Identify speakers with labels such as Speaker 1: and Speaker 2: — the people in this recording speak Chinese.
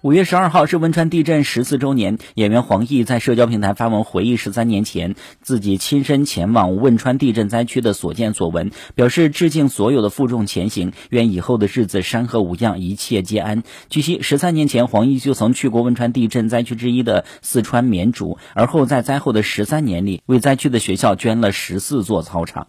Speaker 1: 五月十二号是汶川地震十四周年演员黄奕在社交平台发文回忆十三年前自己亲身前往汶川地震灾区的所见所闻表示致敬所有的负重前行愿以后的日子山河无恙一切皆安。据悉十三年前黄奕就曾去过汶川地震灾区之一的四川绵竹而后在灾后的十三年里为灾区的学校捐了十四座操场。